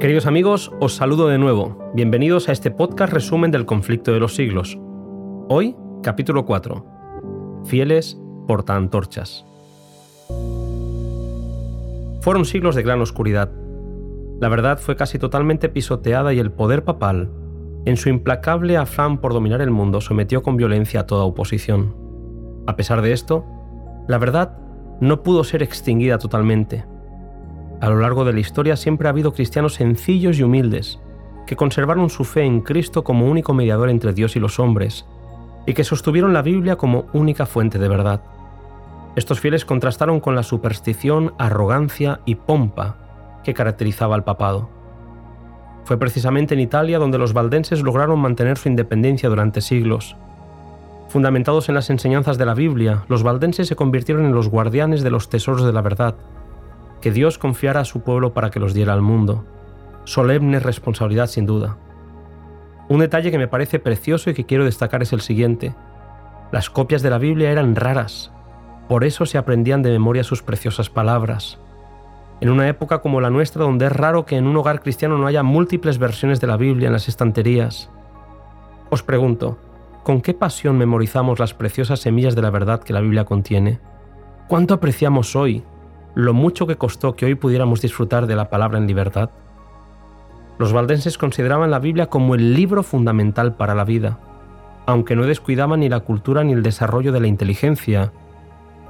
Queridos amigos, os saludo de nuevo. Bienvenidos a este podcast resumen del conflicto de los siglos. Hoy, capítulo 4. Fieles portaantorchas. Fueron siglos de gran oscuridad. La verdad fue casi totalmente pisoteada y el poder papal, en su implacable afán por dominar el mundo, sometió con violencia a toda oposición. A pesar de esto, la verdad no pudo ser extinguida totalmente. A lo largo de la historia siempre ha habido cristianos sencillos y humildes, que conservaron su fe en Cristo como único mediador entre Dios y los hombres, y que sostuvieron la Biblia como única fuente de verdad. Estos fieles contrastaron con la superstición, arrogancia y pompa que caracterizaba al papado. Fue precisamente en Italia donde los valdenses lograron mantener su independencia durante siglos. Fundamentados en las enseñanzas de la Biblia, los valdenses se convirtieron en los guardianes de los tesoros de la verdad, que Dios confiara a su pueblo para que los diera al mundo. Solemne responsabilidad sin duda. Un detalle que me parece precioso y que quiero destacar es el siguiente. Las copias de la Biblia eran raras, por eso se aprendían de memoria sus preciosas palabras. En una época como la nuestra donde es raro que en un hogar cristiano no haya múltiples versiones de la Biblia en las estanterías. Os pregunto, ¿con qué pasión memorizamos las preciosas semillas de la verdad que la Biblia contiene? ¿Cuánto apreciamos hoy lo mucho que costó que hoy pudiéramos disfrutar de la palabra en libertad. Los valdenses consideraban la Biblia como el libro fundamental para la vida, aunque no descuidaban ni la cultura ni el desarrollo de la inteligencia.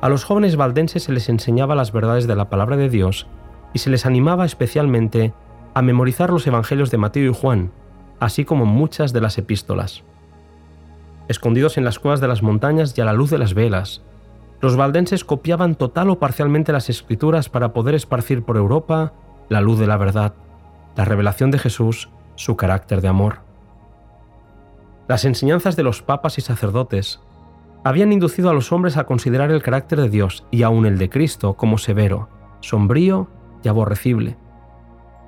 A los jóvenes valdenses se les enseñaba las verdades de la palabra de Dios y se les animaba especialmente a memorizar los evangelios de Mateo y Juan, así como muchas de las epístolas. Escondidos en las cuevas de las montañas y a la luz de las velas, los valdenses copiaban total o parcialmente las escrituras para poder esparcir por Europa la luz de la verdad, la revelación de Jesús, su carácter de amor. Las enseñanzas de los papas y sacerdotes habían inducido a los hombres a considerar el carácter de Dios y aún el de Cristo como severo, sombrío y aborrecible.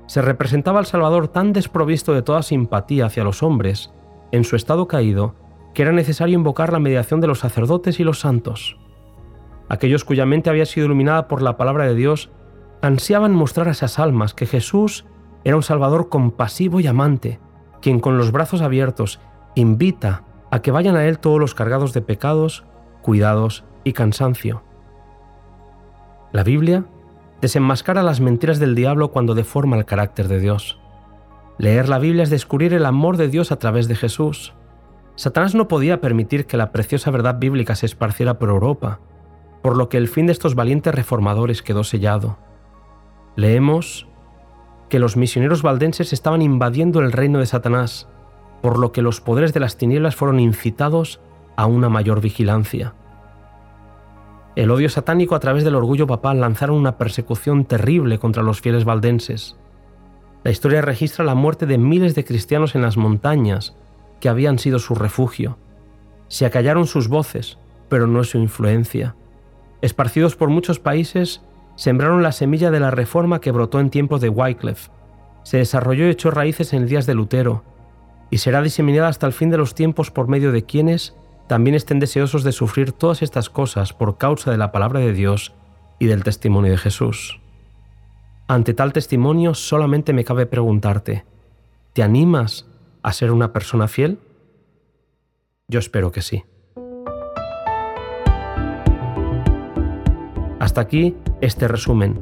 Se representaba al Salvador tan desprovisto de toda simpatía hacia los hombres, en su estado caído, que era necesario invocar la mediación de los sacerdotes y los santos. Aquellos cuya mente había sido iluminada por la palabra de Dios ansiaban mostrar a esas almas que Jesús era un Salvador compasivo y amante, quien con los brazos abiertos invita a que vayan a Él todos los cargados de pecados, cuidados y cansancio. La Biblia desenmascara las mentiras del diablo cuando deforma el carácter de Dios. Leer la Biblia es descubrir el amor de Dios a través de Jesús. Satanás no podía permitir que la preciosa verdad bíblica se esparciera por Europa, por lo que el fin de estos valientes reformadores quedó sellado. Leemos que los misioneros valdenses estaban invadiendo el reino de Satanás, por lo que los poderes de las tinieblas fueron incitados a una mayor vigilancia. El odio satánico a través del orgullo papal lanzaron una persecución terrible contra los fieles valdenses. La historia registra la muerte de miles de cristianos en las montañas que habían sido su refugio. Se acallaron sus voces, pero no su influencia esparcidos por muchos países, sembraron la semilla de la reforma que brotó en tiempos de Wycliffe, se desarrolló y echó raíces en días de Lutero, y será diseminada hasta el fin de los tiempos por medio de quienes también estén deseosos de sufrir todas estas cosas por causa de la palabra de Dios y del testimonio de Jesús. Ante tal testimonio solamente me cabe preguntarte, ¿te animas a ser una persona fiel? Yo espero que sí. Hasta aquí este resumen.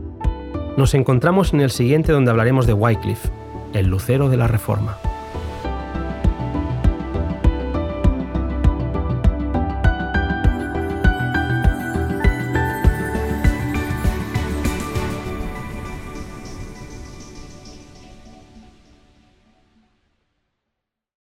Nos encontramos en el siguiente donde hablaremos de Wycliffe, el lucero de la Reforma.